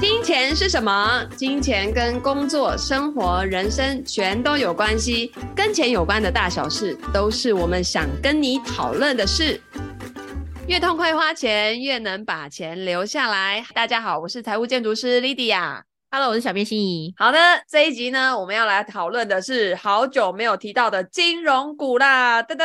金钱是什么？金钱跟工作、生活、人生全都有关系，跟钱有关的大小事，都是我们想跟你讨论的事。越痛快花钱，越能把钱留下来。大家好，我是财务建筑师 Lydia。Hello，我是小编心怡。好的，这一集呢，我们要来讨论的是好久没有提到的金融股啦。噔噔，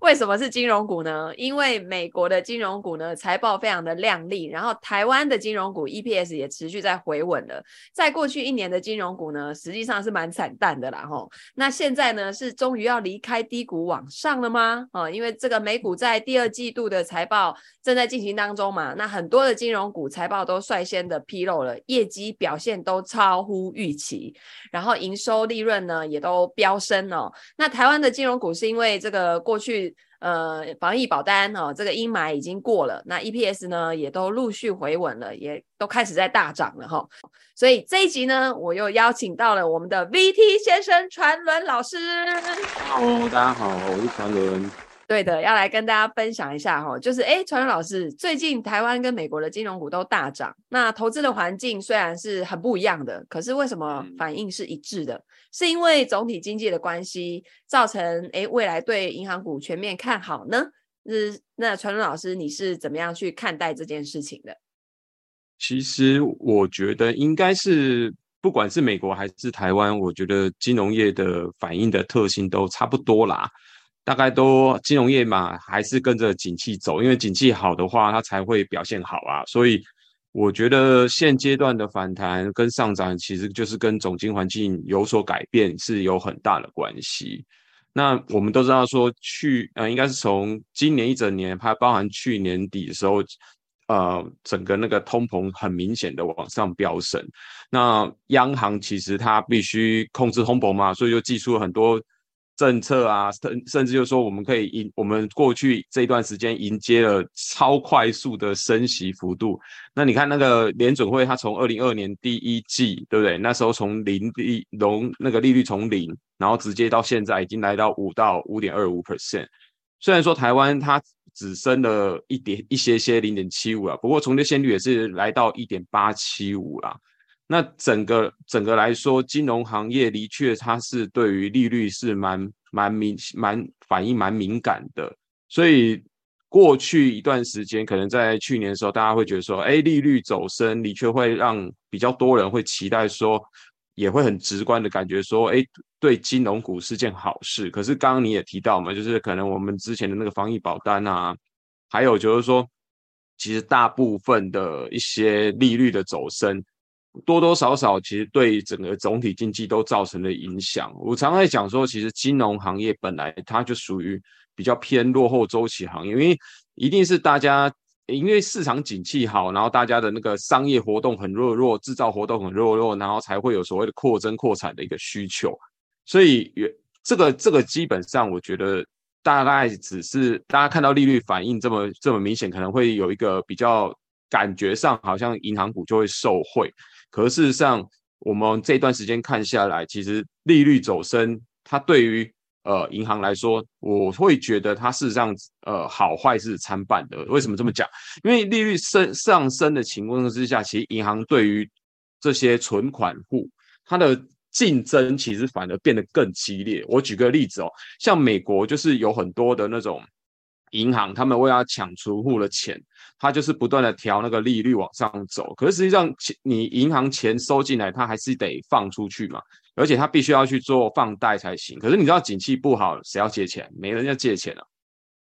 为什么是金融股呢？因为美国的金融股呢，财报非常的亮丽，然后台湾的金融股 EPS 也持续在回稳了。在过去一年的金融股呢，实际上是蛮惨淡的啦。吼，那现在呢，是终于要离开低谷往上了吗？哦，因为这个美股在第二季度的财报正在进行当中嘛，那很多的金融股财报都率先的披露了。业绩表现都超乎预期，然后营收利润呢也都飙升哦。那台湾的金融股是因为这个过去呃防疫保单哦，这个阴霾已经过了，那 EPS 呢也都陆续回稳了，也都开始在大涨了哈、哦。所以这一集呢，我又邀请到了我们的 VT 先生传伦老师。Hello，大家好，我是传伦。对的，要来跟大家分享一下哈，就是哎，传伦老师，最近台湾跟美国的金融股都大涨，那投资的环境虽然是很不一样的，可是为什么反应是一致的？是因为总体经济的关系造成哎未来对银行股全面看好呢？是那传伦老师，你是怎么样去看待这件事情的？其实我觉得应该是不管是美国还是台湾，我觉得金融业的反应的特性都差不多啦。大概都金融业嘛，还是跟着景气走，因为景气好的话，它才会表现好啊。所以我觉得现阶段的反弹跟上涨，其实就是跟总经环境有所改变是有很大的关系。那我们都知道说去，呃，应该是从今年一整年，还包含去年底的时候，呃，整个那个通膨很明显的往上飙升。那央行其实它必须控制通膨嘛，所以就祭出了很多。政策啊，甚甚至就是说，我们可以迎我们过去这一段时间迎接了超快速的升息幅度。那你看那个联准会，它从二零二二年第一季，对不对？那时候从零利融那个利率从零，然后直接到现在已经来到五到五点二五 percent。虽然说台湾它只升了一点一些些零点七五啊，不过从这现率也是来到一点八七五啦。那整个整个来说，金融行业的确它是对于利率是蛮蛮敏蛮反应蛮敏感的，所以过去一段时间，可能在去年的时候，大家会觉得说，哎，利率走升的确会让比较多人会期待说，也会很直观的感觉说，哎，对金融股是件好事。可是刚刚你也提到嘛，就是可能我们之前的那个防疫保单啊，还有就是说，其实大部分的一些利率的走升。多多少少其实对整个总体经济都造成了影响。我常常在讲说，其实金融行业本来它就属于比较偏落后周期行业，因为一定是大家因为市场景气好，然后大家的那个商业活动很弱弱，制造活动很弱弱，然后才会有所谓的扩增扩产的一个需求。所以，这个这个基本上我觉得大概只是大家看到利率反应这么这么明显，可能会有一个比较感觉上好像银行股就会受惠。可事实上，我们这段时间看下来，其实利率走升，它对于呃银行来说，我会觉得它事实上呃好坏是参半的。为什么这么讲？因为利率升上升的情况之下，其实银行对于这些存款户，它的竞争其实反而变得更激烈。我举个例子哦，像美国就是有很多的那种。银行他们为了抢储户的钱，他就是不断的调那个利率往上走。可是实际上，你银行钱收进来，他还是得放出去嘛，而且他必须要去做放贷才行。可是你知道，景气不好，谁要借钱？没人要借钱了。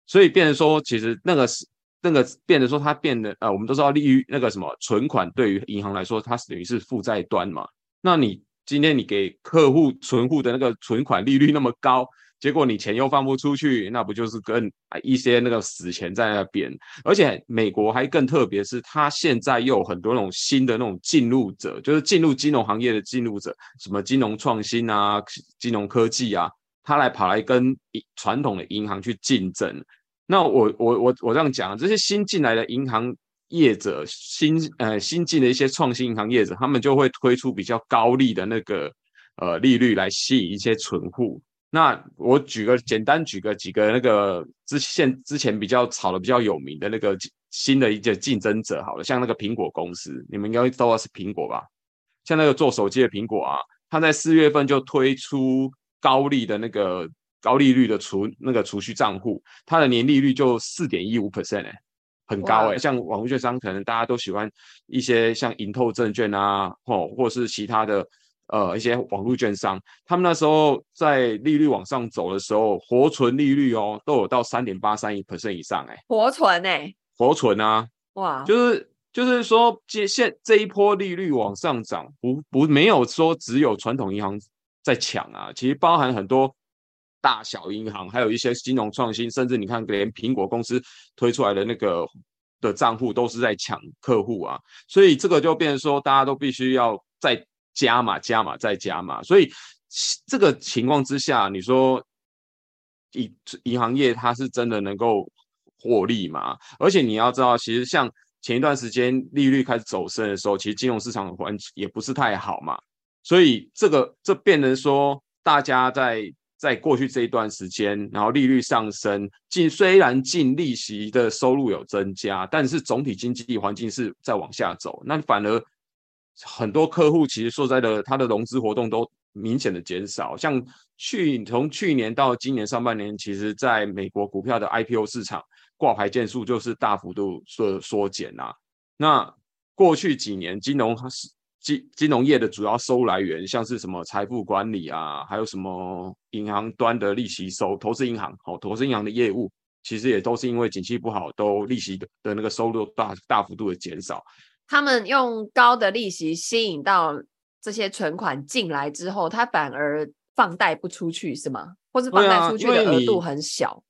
所以变成说，其实那个是那个变得说，它变得呃，我们都知道利率那个什么存款对于银行来说，它等于是负债端嘛。那你今天你给客户存户的那个存款利率那么高。结果你钱又放不出去，那不就是跟一些那个死钱在那边？而且美国还更特别，是它现在又有很多那种新的那种进入者，就是进入金融行业的进入者，什么金融创新啊、金融科技啊，他来跑来跟传统的银行去竞争。那我我我我这样讲，这些新进来的银行业者，新呃新进的一些创新银行业者，他们就会推出比较高利的那个呃利率来吸引一些存户。那我举个简单举个几个那个之前之前比较炒的比较有名的那个新的一个竞争者好了，像那个苹果公司，你们应该都是苹果吧？像那个做手机的苹果啊，它在四月份就推出高利的那个高利率的储那个储蓄账户，它的年利率就四点一五 percent 哎，很高哎、欸。像网络券商可能大家都喜欢一些像盈透证券啊，哦，或是其他的。呃，一些网络券商，他们那时候在利率往上走的时候，活存利率哦，都有到三点八三一 percent 以上，哎，活存哎，活存啊，哇，就是就是说，接现这一波利率往上涨，不不没有说只有传统银行在抢啊，其实包含很多大小银行，还有一些金融创新，甚至你看连苹果公司推出来的那个的账户都是在抢客户啊，所以这个就变成说，大家都必须要在。加码加码再加码，所以这个情况之下，你说银银行业它是真的能够获利吗？而且你要知道，其实像前一段时间利率开始走升的时候，其实金融市场环境也不是太好嘛。所以这个这变成说，大家在在过去这一段时间，然后利率上升，净虽然净利息的收入有增加，但是总体经济环境是在往下走，那反而。很多客户其实说在的，他的融资活动都明显的减少。像去从去年到今年上半年，其实在美国股票的 IPO 市场挂牌件数就是大幅度缩缩减啊。那过去几年金融金金融业的主要收入来源，像是什么财富管理啊，还有什么银行端的利息收，投资银行哦，投资银行的业务，其实也都是因为景气不好，都利息的的那个收入大大幅度的减少。他们用高的利息吸引到这些存款进来之后，他反而放贷不出去，是吗？或是放贷出去的额度很小？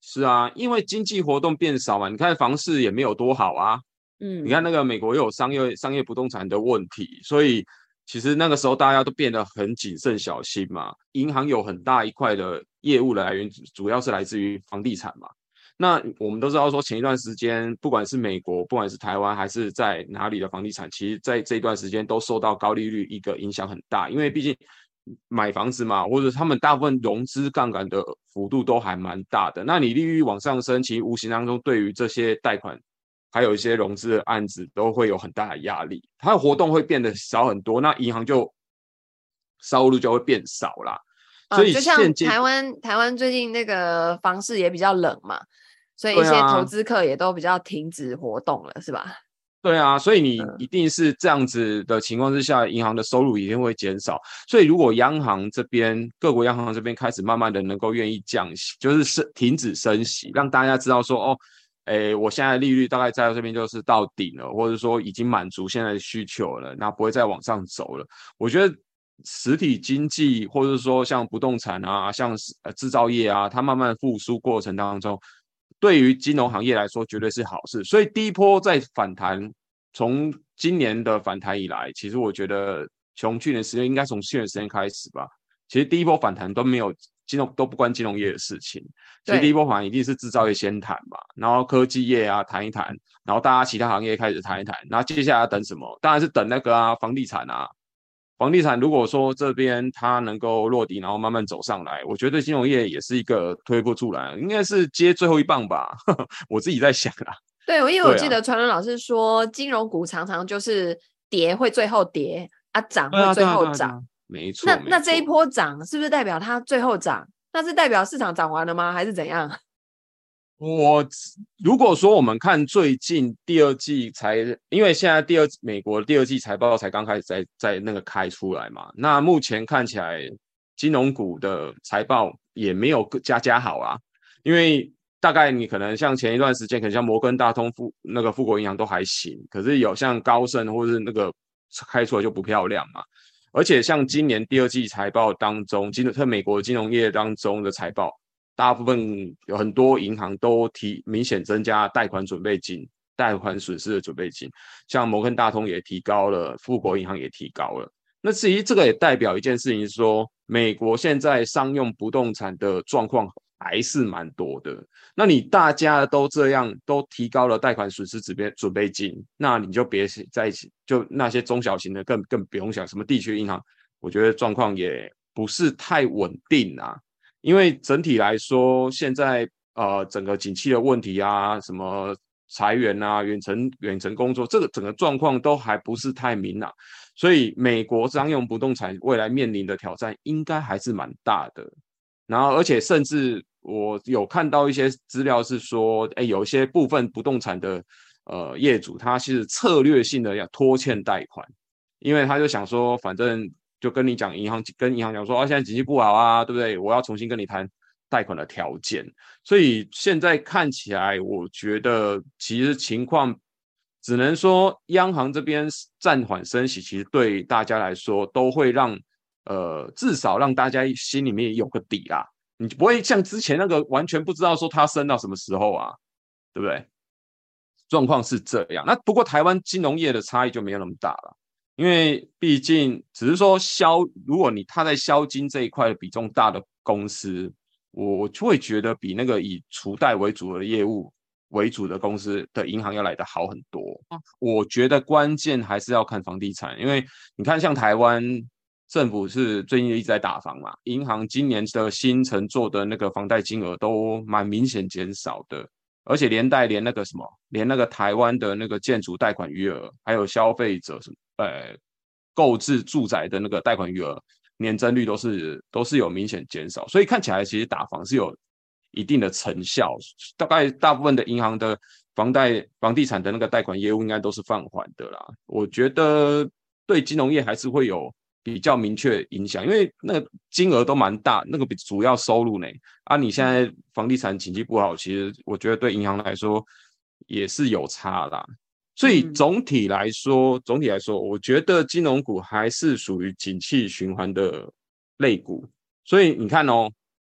是啊，因为经济活动变少嘛。你看房市也没有多好啊。嗯，你看那个美国又有商业商业不动产的问题，所以其实那个时候大家都变得很谨慎小心嘛。银行有很大一块的业务的来源，主要是来自于房地产嘛。那我们都知道，说前一段时间，不管是美国，不管是台湾，还是在哪里的房地产，其实在这一段时间都受到高利率一个影响很大。因为毕竟买房子嘛，或者他们大部分融资杠杆的幅度都还蛮大的。那你利率往上升，其实无形当中对于这些贷款还有一些融资的案子都会有很大的压力，它的活动会变得少很多，那银行就收入就会变少啦。所以、哦、就像台湾，台湾最近那个房市也比较冷嘛。所以一些投资客也都比较停止活动了，啊、是吧？对啊，所以你一定是这样子的情况之下，银行的收入一定会减少。所以如果央行这边各国央行这边开始慢慢的能够愿意降息，就是升停止升息，让大家知道说哦，诶，我现在利率大概在这边就是到顶了，或者说已经满足现在的需求了，那不会再往上走了。我觉得实体经济或者说像不动产啊，像呃制造业啊，它慢慢复苏过程当中。对于金融行业来说，绝对是好事。所以第一波在反弹，从今年的反弹以来，其实我觉得从去年时间应该从去年时间开始吧。其实第一波反弹都没有金融都不关金融业的事情。其实第一波反弹一定是制造业先谈嘛，然后科技业啊谈一谈，然后大家其他行业开始谈一谈，然后接下来要等什么？当然是等那个啊房地产啊。房地产如果说这边它能够落地，然后慢慢走上来，我觉得金融业也是一个推波助澜，应该是接最后一棒吧。我自己在想啊。对，因为我记得传伦老师说，金融股常常就是跌会最后跌啊，涨会最后涨。没错。那那这一波涨是不是代表它最后涨？那是代表市场涨完了吗？还是怎样？我如果说我们看最近第二季才，因为现在第二美国第二季财报才刚开始在在那个开出来嘛，那目前看起来金融股的财报也没有个家家好啊，因为大概你可能像前一段时间，可能像摩根大通富那个富国银行都还行，可是有像高盛或是那个开出来就不漂亮嘛，而且像今年第二季财报当中，金特美国金融业当中的财报。大部分有很多银行都提明显增加贷款准备金、贷款损失的准备金，像摩根大通也提高了，富国银行也提高了。那至于这个也代表一件事情，说美国现在商用不动产的状况还是蛮多的。那你大家都这样都提高了贷款损失准备准备金，那你就别在一起，就那些中小型的更更不用想什么地区银行，我觉得状况也不是太稳定啊。因为整体来说，现在呃整个景气的问题啊，什么裁员啊、远程远程工作，这个整个状况都还不是太明朗，所以美国商用不动产未来面临的挑战应该还是蛮大的。然后，而且甚至我有看到一些资料是说，哎，有一些部分不动产的呃业主，他是策略性的要拖欠贷款，因为他就想说，反正就跟你讲，银行跟银行讲说，啊，现在经济不好啊，对不对？我要重新跟你谈贷款的条件。所以现在看起来，我觉得其实情况只能说，央行这边暂缓升息，其实对大家来说都会让。呃，至少让大家心里面有个底啦，你不会像之前那个完全不知道说它升到什么时候啊，对不对？状况是这样。那不过台湾金融业的差异就没有那么大了，因为毕竟只是说销，如果你它在销金这一块的比重大的公司，我就会觉得比那个以储贷为主的业务为主的公司的银行要来得好很多。我觉得关键还是要看房地产，因为你看像台湾。政府是最近一直在打房嘛，银行今年的新城做的那个房贷金额都蛮明显减少的，而且连带连那个什么，连那个台湾的那个建筑贷款余额，还有消费者什么，呃，购置住宅的那个贷款余额年增率都是都是有明显减少，所以看起来其实打房是有一定的成效，大概大部分的银行的房贷房地产的那个贷款业务应该都是放缓的啦，我觉得对金融业还是会有。比较明确影响，因为那个金额都蛮大，那个比主要收入呢。啊，你现在房地产经济不好，其实我觉得对银行来说也是有差啦。所以总体来说，总体来说，我觉得金融股还是属于景气循环的类股。所以你看哦，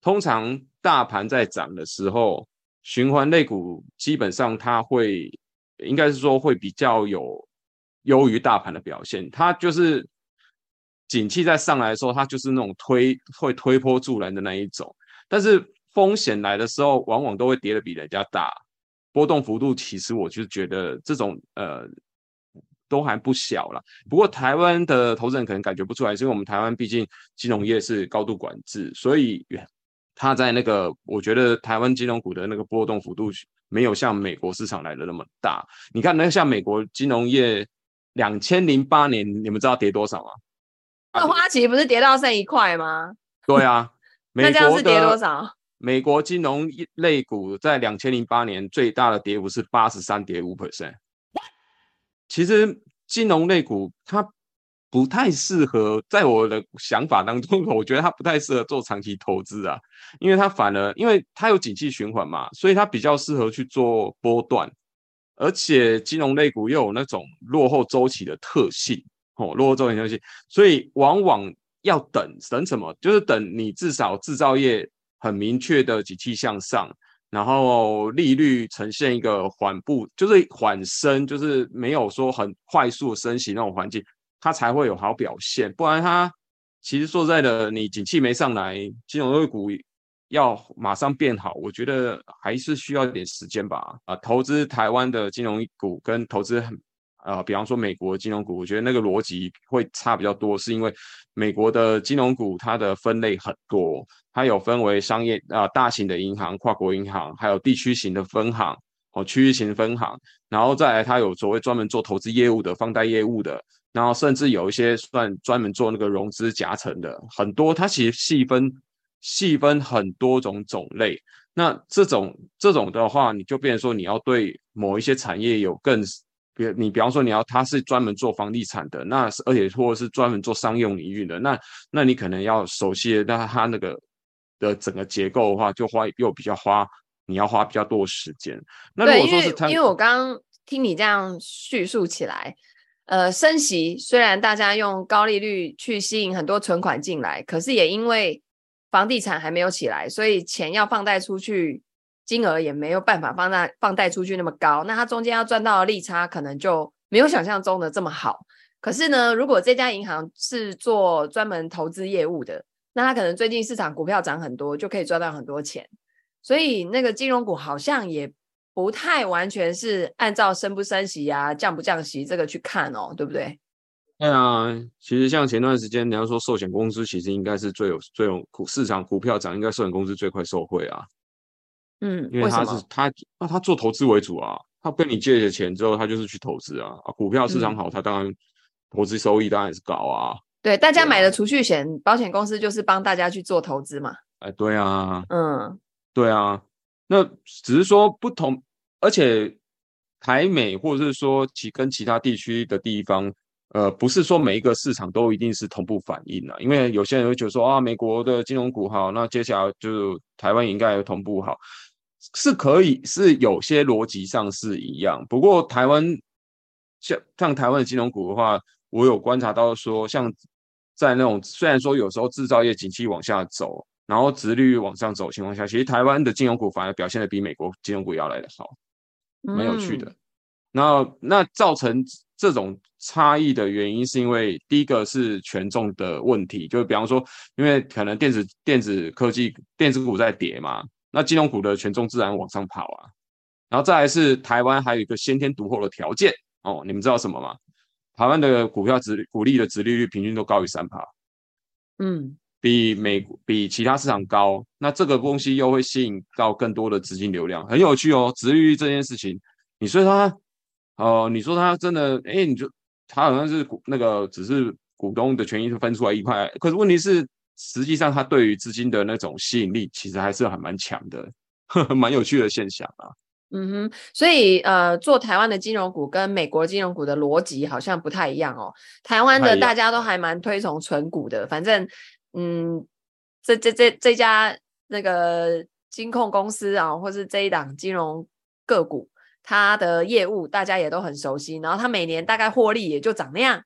通常大盘在涨的时候，循环类股基本上它会，应该是说会比较有优于大盘的表现，它就是。景气在上来的时候，它就是那种推会推波助澜的那一种，但是风险来的时候，往往都会跌得比人家大，波动幅度其实我就觉得这种呃都还不小了。不过台湾的投资人可能感觉不出来，是因为我们台湾毕竟金融业是高度管制，所以它在那个我觉得台湾金融股的那个波动幅度没有像美国市场来的那么大。你看那个像美国金融业，两千零八年你们知道跌多少吗？那花旗不是跌到剩一块吗？对啊，那这样是跌多少？美国金融类股在两千零八年最大的跌幅是八十三点五 percent。其实金融类股它不太适合，在我的想法当中，我觉得它不太适合做长期投资啊，因为它反而因为它有景气循环嘛，所以它比较适合去做波段，而且金融类股又有那种落后周期的特性。哦，落后周期的特性，所以往往要等等什么？就是等你至少制造业很明确的景气向上，然后利率呈现一个缓步，就是缓升，就是没有说很快速升息那种环境，它才会有好表现。不然它其实说在的，你景气没上来，金融类股要马上变好，我觉得还是需要一点时间吧。啊，投资台湾的金融股跟投资。呃，比方说美国金融股，我觉得那个逻辑会差比较多，是因为美国的金融股它的分类很多，它有分为商业啊、大型的银行、跨国银行，还有地区型的分行哦，区域型分行，然后再来它有所谓专门做投资业务的放贷业务的，然后甚至有一些算专门做那个融资夹层的，很多它其实细分细分很多种种类。那这种这种的话，你就变成说你要对某一些产业有更。比你比方说你要他是专门做房地产的，那而且或者是专门做商用领域的，那那你可能要熟悉那他那个的整个结构的话，就花又比较花，你要花比较多的时间。那如果说是他，因为我刚刚听你这样叙述起来，呃，升息虽然大家用高利率去吸引很多存款进来，可是也因为房地产还没有起来，所以钱要放贷出去。金额也没有办法放贷放贷出去那么高，那它中间要赚到的利差可能就没有想象中的这么好。可是呢，如果这家银行是做专门投资业务的，那它可能最近市场股票涨很多，就可以赚到很多钱。所以那个金融股好像也不太完全是按照升不升息啊、降不降息这个去看哦，对不对？对啊，其实像前段时间你要说寿险公司，其实应该是最有最有股市场股票涨，应该寿险公司最快受惠啊。嗯，因为他是他那他做投资为主啊，他跟你借了钱之后，他就是去投资啊。啊，股票市场好，他当然投资收益当然是高啊。对，大家买的储蓄险，保险公司就是帮大家去做投资嘛。哎，对啊，嗯，对啊，那只是说不同，而且台美或者是说其跟其他地区的地方。呃，不是说每一个市场都一定是同步反应的，因为有些人会觉得说啊，美国的金融股好，那接下来就台湾应该有同步好，是可以，是有些逻辑上是一样。不过台湾像像台湾的金融股的话，我有观察到说，像在那种虽然说有时候制造业景气往下走，然后殖利率往上走的情况下，其实台湾的金融股反而表现的比美国金融股要来的好，蛮有趣的。嗯、那那造成。这种差异的原因是因为第一个是权重的问题，就比方说，因为可能电子电子科技电子股在跌嘛，那金融股的权重自然往上跑啊。然后再来是台湾还有一个先天独厚的条件哦，你们知道什么吗？台湾的股票值股利的值利率平均都高于三趴，嗯，比美比其他市场高。那这个东西又会吸引到更多的资金流量，很有趣哦。值利率这件事情，你说它。哦、呃，你说它真的，哎，你就它好像是股那个只是股东的权益分出来一块，可是问题是，实际上它对于资金的那种吸引力，其实还是还蛮强的，呵呵，蛮有趣的现象啊。嗯哼，所以呃，做台湾的金融股跟美国金融股的逻辑好像不太一样哦。台湾的大家都还蛮推崇存股的，反正嗯，这这这这家那个金控公司啊，或是这一档金融个股。它的业务大家也都很熟悉，然后它每年大概获利也就长那样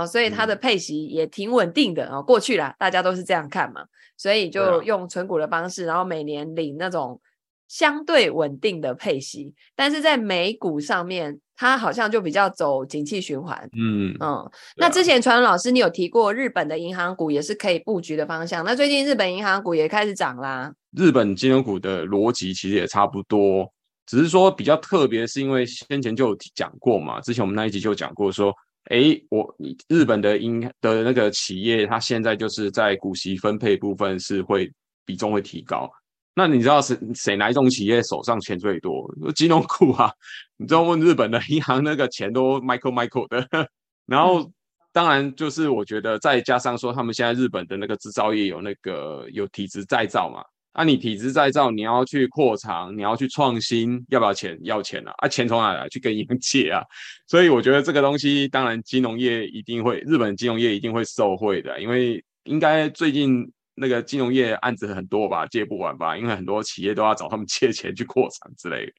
啊，所以它的配息也挺稳定的啊。嗯、过去啦，大家都是这样看嘛，所以就用存股的方式，然后每年领那种相对稳定的配息。但是在美股上面，它好像就比较走景气循环。嗯嗯。那之前传伦老师你有提过，日本的银行股也是可以布局的方向。那最近日本银行股也开始涨啦。日本金融股的逻辑其实也差不多。只是说比较特别，是因为先前就有讲过嘛，之前我们那一集就讲过，说，诶，我日本的银的那个企业，它现在就是在股息分配部分是会比重会提高。那你知道谁谁哪一种企业手上钱最多？金融股啊，你知道问日本的银行那个钱都 Michael Michael 的。然后当然就是我觉得再加上说，他们现在日本的那个制造业有那个有体制再造嘛。啊，你体制再造，你要去扩厂，你要去创新，要不要钱？要钱啊！啊，钱从哪来？去跟银行借啊！所以我觉得这个东西，当然金融业一定会，日本金融业一定会受惠的，因为应该最近那个金融业案子很多吧，借不完吧，因为很多企业都要找他们借钱去扩产之类的。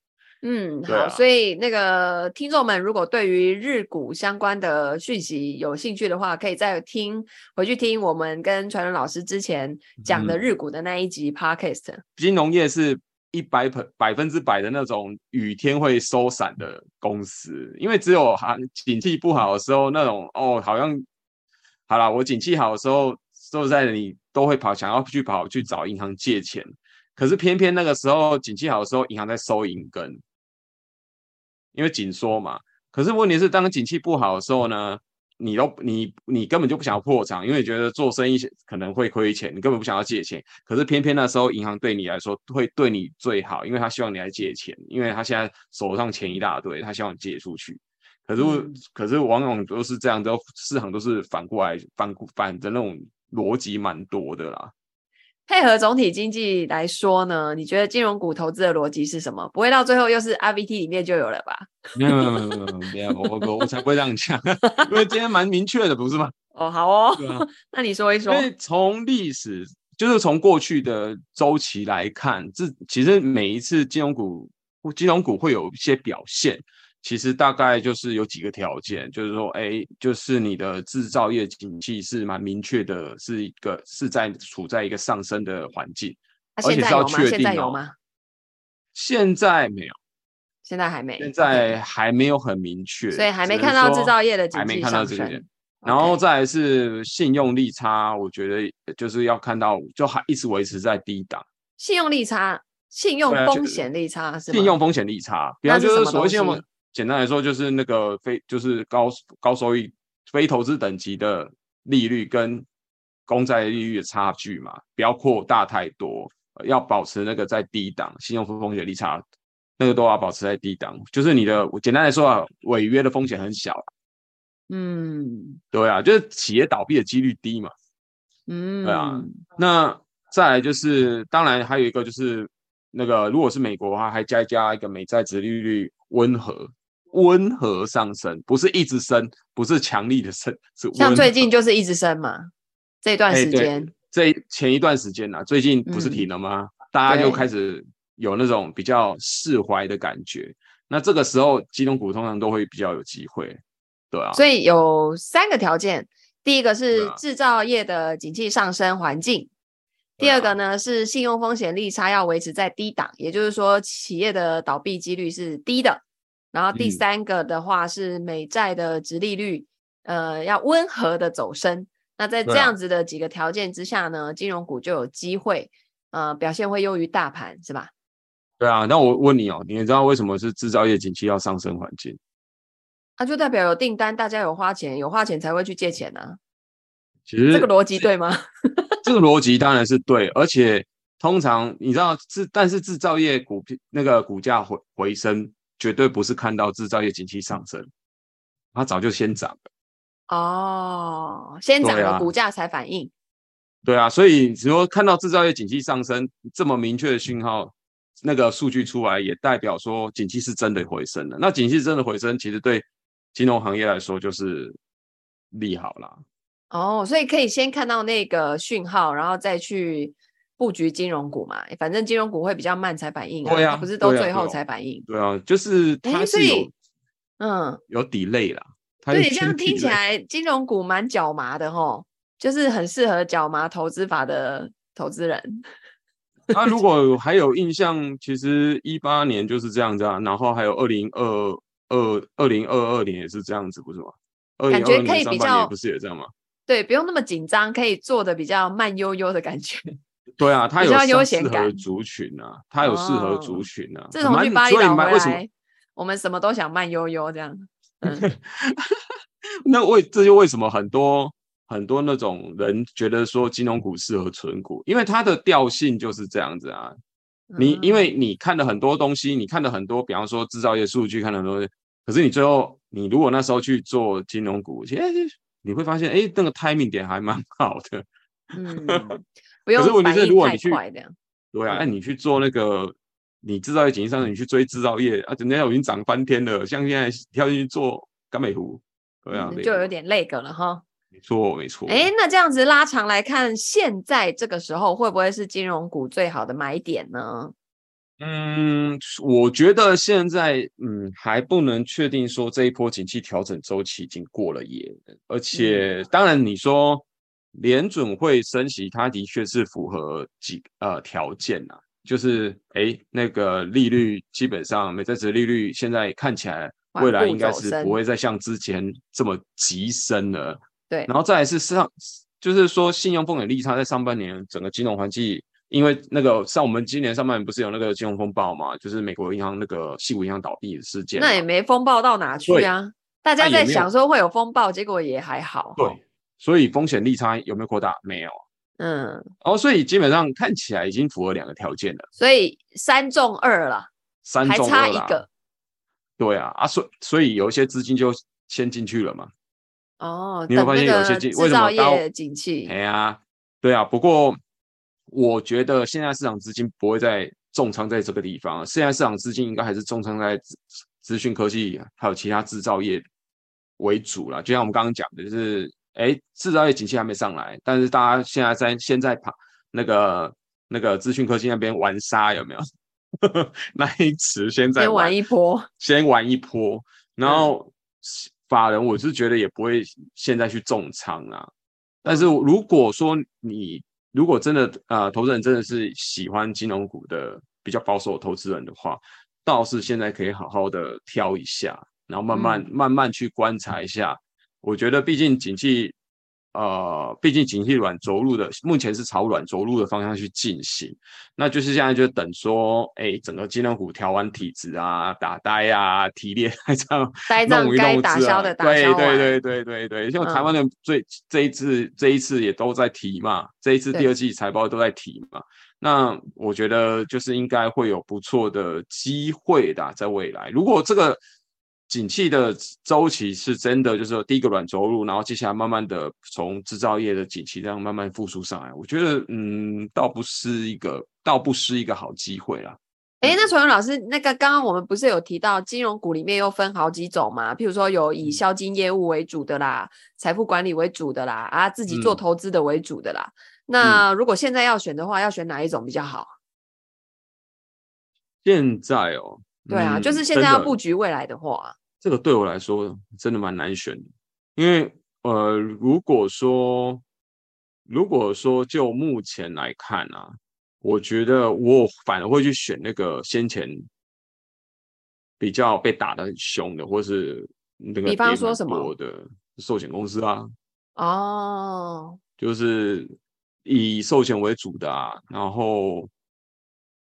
嗯，好，啊、所以那个听众们，如果对于日股相关的讯息有兴趣的话，可以再听回去听我们跟传伦老师之前讲的日股的那一集 Podcast。嗯、金融业是一百百分之百的那种雨天会收伞的公司，因为只有行景气不好的时候，那种哦，好像好啦，我景气好的时候，说实在的，你都会跑，想要去跑去找银行借钱，可是偏偏那个时候景气好的时候，银行在收银根。因为紧缩嘛，可是问题是，当景气不好的时候呢，你都你你根本就不想要破产，因为你觉得做生意可能会亏钱，你根本不想要借钱。可是偏偏那时候银行对你来说会对你最好，因为他希望你来借钱，因为他现在手上钱一大堆，他希望你借出去。可是、嗯、可是往往都是这样，都市场都是反过来反反的那种逻辑蛮多的啦。配合总体经济来说呢，你觉得金融股投资的逻辑是什么？不会到最后又是 RVT 里面就有了吧？没有没有没有没有，我我我才不会这样讲，因为今天蛮明确的，不是吗？哦，好哦，啊、那你说一说。因为从历史，就是从过去的周期来看，这其实每一次金融股金融股会有一些表现。其实大概就是有几个条件，就是说，哎，就是你的制造业景气是蛮明确的，是一个是在处在一个上升的环境，啊、而且是要确定、哦、现在有吗？现在没有，现在还没，现在还没有很明确，所以还没看到制造业的景气还没看到这个。然后再来是信用利差，我觉得就是要看到，就还一直维持在低档。信用利差，信用风险利差是吗？信用风险利差，比方就是所谓信用。简单来说，就是那个非就是高高收益非投资等级的利率跟公债利率的差距嘛，不要扩大太多，要保持那个在低档，信用风险利差那个都要保持在低档，就是你的简单来说啊，违约的风险很小。嗯，对啊，就是企业倒闭的几率低嘛。嗯，对啊。那再来就是，当然还有一个就是，那个如果是美国的话，还加加一个美债值利率温和温和上升，不是一直升，不是强力的升，是像最近就是一直升嘛。这段时间，这前一段时间啊，最近不是停了吗？嗯、大家就开始有那种比较释怀的感觉。那这个时候，金融股通常都会比较有机会。对啊，所以有三个条件，第一个是制造业的景气上升环境，啊、第二个呢是信用风险利差要维持在低档，也就是说企业的倒闭几率是低的，然后第三个的话是美债的殖利率，嗯、呃，要温和的走升。那在这样子的几个条件之下呢，啊、金融股就有机会，呃，表现会优于大盘，是吧？对啊，那我问你哦，你知道为什么是制造业景气要上升环境？那、啊、就代表有订单，大家有花钱，有花钱才会去借钱呢、啊。其实这个逻辑对吗？这个逻辑当然是对，而且通常你知道制，但是制造业股那个股价回回升，绝对不是看到制造业景气上升，它早就先涨了。哦，先涨了，股价才反应。对啊，所以只说看到制造业景气上升这么明确的讯号，那个数据出来，也代表说景气是真的回升了。那景气真的回升，其实对金融行业来说就是利好啦。哦，所以可以先看到那个讯号，然后再去布局金融股嘛。反正金融股会比较慢才反应啊，对啊，不是都最后才反应。对啊，对啊，就是它是有，嗯，有 delay 啦。对，这样听起来金融股蛮脚麻的吼，就是很适合脚麻投资法的投资人。那、啊、如果还有印象，其实一八年就是这样子啊，然后还有二零二。二二零二二年也是这样子，不是吗？感觉可以比较不是也这样吗？对，不用那么紧张，可以做的比较慢悠悠的感觉。对啊，它有适合族群啊，它有适合族群啊。自从去巴厘岛回来，我们什么都想慢悠悠这样。嗯、那为这就为什么很多很多那种人觉得说金融股适合存股，因为它的调性就是这样子啊。你因为你看了很多东西，你看了很多，比方说制造业数据，看了很多。可是你最后，你如果那时候去做金融股，其实你会发现，哎，那个 timing 点还蛮好的。嗯，不用。可是问题是，如果你去，对啊，那你去做那个，你制造业景气上，你去追制造业啊，人家已经涨翻天了，像现在跳进去做甘美湖，对啊，就有点那个了哈。没错，没错。哎，那这样子拉长来看，现在这个时候会不会是金融股最好的买点呢？嗯，我觉得现在嗯还不能确定说这一波景气调整周期已经过了耶，而且当然你说联准会升息，它的确是符合几呃条件呐，就是哎那个利率基本上美债殖利率现在看起来未来应该是不会再像之前这么急升了，对，然后再来是上就是说信用风险利差在上半年整个金融环境。因为那个像我们今年上半年不是有那个金融风暴嘛，就是美国银行那个矽谷银行倒闭的事件，那也没风暴到哪去啊？大家在想说会有风暴，结果也还好。对，所以风险利差有没有扩大？没有。嗯，哦，所以基本上看起来已经符合两个条件了。所以三中二了，三中二还差一个。对啊，啊，所以所以有一些资金就先进去了嘛。哦，你会发现有些进为什么制造业景气？哎呀，对啊，不过。我觉得现在市场资金不会再重仓在这个地方，现在市场资金应该还是重仓在资讯科技还有其他制造业为主了。就像我们刚刚讲的，就是哎，制造业景气还没上来，但是大家现在在现在跑那个那个资讯科技那边玩沙有没有？那一池先在先玩一波，先玩一波，然后法人我是觉得也不会现在去重仓啊。但是如果说你如果真的啊、呃，投资人真的是喜欢金融股的比较保守的投资人的话，倒是现在可以好好的挑一下，然后慢慢、嗯、慢慢去观察一下。我觉得毕竟景气呃，毕竟景气软着陆的，目前是朝软着陆的方向去进行，那就是现在就等说，哎、欸，整个金融股调完体质啊，打呆啊，提炼 这样，呆账该打消的打消，对对对对对对，像台湾的最、嗯、这一次这一次也都在提嘛，这一次第二季财报都在提嘛，那我觉得就是应该会有不错的机会的，在未来，如果这个。景气的周期是真的，就是说第一个软着陆，然后接下来慢慢的从制造业的景气这样慢慢复苏上来。我觉得，嗯，倒不是一个，倒不是一个好机会啦。哎，那崇元老师，那个刚刚我们不是有提到金融股里面又分好几种嘛？譬如说有以销金业务为主的啦，财富管理为主的啦，啊，自己做投资的为主的啦。嗯、那如果现在要选的话，要选哪一种比较好？现在哦，对啊，嗯、就是现在要布局未来的话。这个对我来说真的蛮难选的，因为呃，如果说如果说就目前来看啊，我觉得我反而会去选那个先前比较被打的很凶的，或是那个比方说什么的寿险公司啊，哦，就是以寿险为主的啊，然后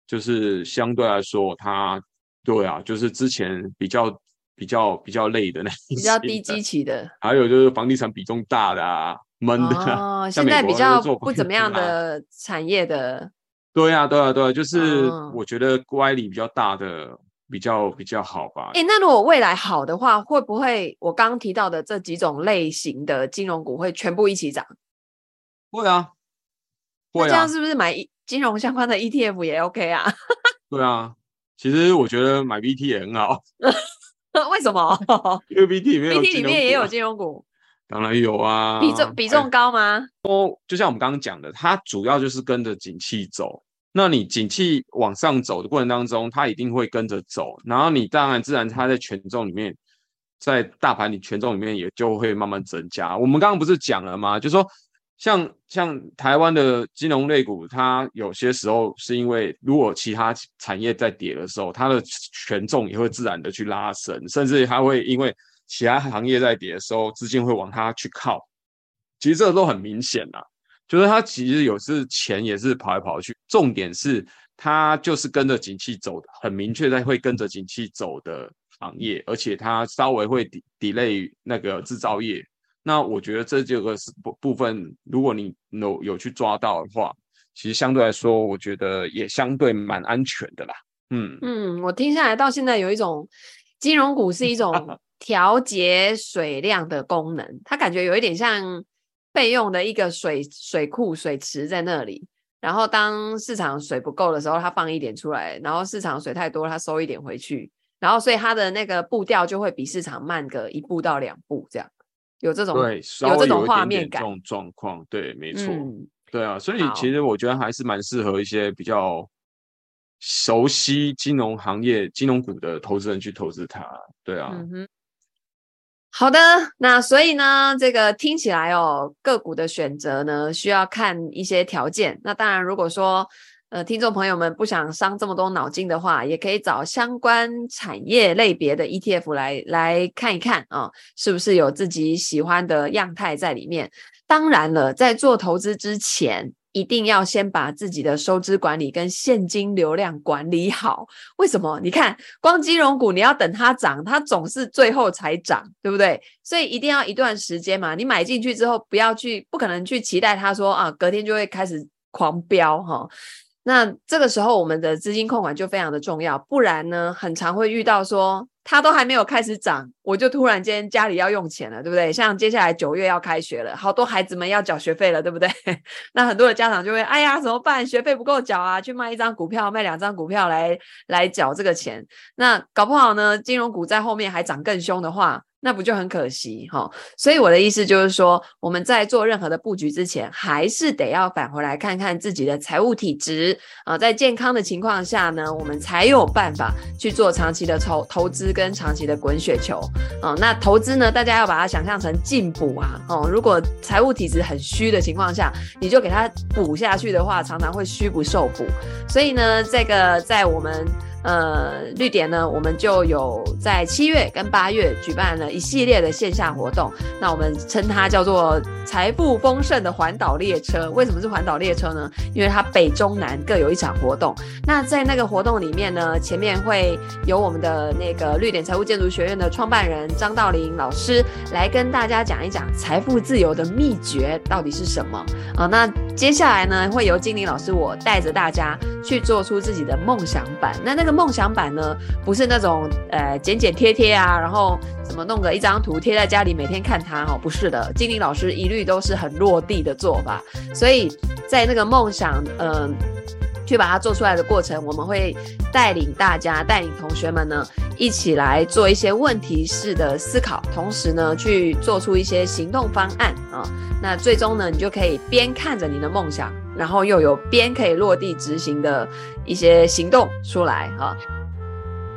就是相对来说，它对啊，就是之前比较。比较比较累的那比较低基期的，还有就是房地产比重大的啊，闷的、啊。哦，现在比较不怎么样的产业的。对、啊，对、啊，对、啊，就是我觉得乖离比较大的比较比较好吧。哎、欸，那如果未来好的话，会不会我刚刚提到的这几种类型的金融股会全部一起涨？会啊，会啊。这样是不是买金融相关的 ETF 也 OK 啊？对啊，其实我觉得买 VT 也很好。为什么？因为 BT 里面有 BT 里面也有金融股，当然有啊。比重比重高吗？哦，就像我们刚刚讲的，它主要就是跟着景气走。那你景气往上走的过程当中，它一定会跟着走。然后你当然自然它在权重里面，在大盘里权重里面也就会慢慢增加。我们刚刚不是讲了吗？就是说。像像台湾的金融类股，它有些时候是因为如果其他产业在跌的时候，它的权重也会自然的去拉升，甚至它会因为其他行业在跌的时候，资金会往它去靠。其实这都很明显啦，就是它其实有时钱也是跑来跑去，重点是它就是跟着景气走的，很明确在会跟着景气走的行业，而且它稍微会 delay 那个制造业。那我觉得这这个是部部分，如果你有有去抓到的话，其实相对来说，我觉得也相对蛮安全的啦。嗯嗯，我听下来到现在有一种金融股是一种 调节水量的功能，它感觉有一点像备用的一个水水库水池在那里，然后当市场水不够的时候，它放一点出来，然后市场水太多，它收一点回去，然后所以它的那个步调就会比市场慢个一步到两步这样。有这种对，有这种画面感，这种状况，对，没错，嗯、对啊，所以其实我觉得还是蛮适合一些比较熟悉金融行业、金融股的投资人去投资它，对啊。嗯哼。好的，那所以呢，这个听起来哦，个股的选择呢，需要看一些条件。那当然，如果说。呃，听众朋友们不想伤这么多脑筋的话，也可以找相关产业类别的 ETF 来来看一看啊，哦，是不是有自己喜欢的样态在里面？当然了，在做投资之前，一定要先把自己的收支管理跟现金流量管理好。为什么？你看，光金融股你要等它涨，它总是最后才涨，对不对？所以一定要一段时间嘛。你买进去之后，不要去，不可能去期待它说啊，隔天就会开始狂飙哈。那这个时候，我们的资金控管就非常的重要，不然呢，很常会遇到说，它都还没有开始涨，我就突然间家里要用钱了，对不对？像接下来九月要开学了，好多孩子们要缴学费了，对不对？那很多的家长就会，哎呀，怎么办？学费不够缴啊，去卖一张股票，卖两张股票来来缴这个钱。那搞不好呢，金融股在后面还涨更凶的话。那不就很可惜哈？所以我的意思就是说，我们在做任何的布局之前，还是得要返回来看看自己的财务体质啊，在健康的情况下呢，我们才有办法去做长期的投投资跟长期的滚雪球啊。那投资呢，大家要把它想象成进补啊。哦，如果财务体质很虚的情况下，你就给它补下去的话，常常会虚不受补。所以呢，这个在我们。呃，绿点呢，我们就有在七月跟八月举办了一系列的线下活动。那我们称它叫做财富丰盛的环岛列车。为什么是环岛列车呢？因为它北中南各有一场活动。那在那个活动里面呢，前面会有我们的那个绿点财务建筑学院的创办人张道林老师来跟大家讲一讲财富自由的秘诀到底是什么啊？那接下来呢，会由金玲老师我带着大家去做出自己的梦想版。那那个。梦想版呢，不是那种呃剪剪贴贴啊，然后怎么弄个一张图贴在家里，每天看它哦，不是的，精灵老师一律都是很落地的做法。所以在那个梦想，嗯、呃，去把它做出来的过程，我们会带领大家，带领同学们呢，一起来做一些问题式的思考，同时呢，去做出一些行动方案啊、那最终呢，你就可以边看着你的梦想。然后又有边可以落地执行的一些行动出来哈，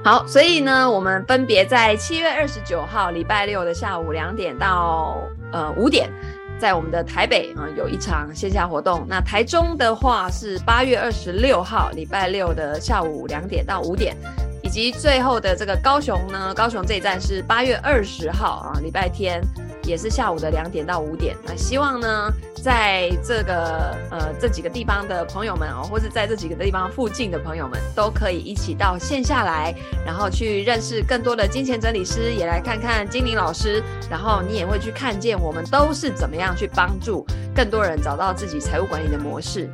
好，所以呢，我们分别在七月二十九号礼拜六的下午两点到呃五点，在我们的台北啊、有一场线下活动。那台中的话是八月二十六号礼拜六的下午两点到五点，以及最后的这个高雄呢，高雄这一站是八月二十号啊礼拜天。也是下午的两点到五点，那希望呢，在这个呃这几个地方的朋友们哦，或者在这几个地方附近的朋友们，都可以一起到线下来，然后去认识更多的金钱整理师，也来看看精灵老师，然后你也会去看见我们都是怎么样去帮助更多人找到自己财务管理的模式。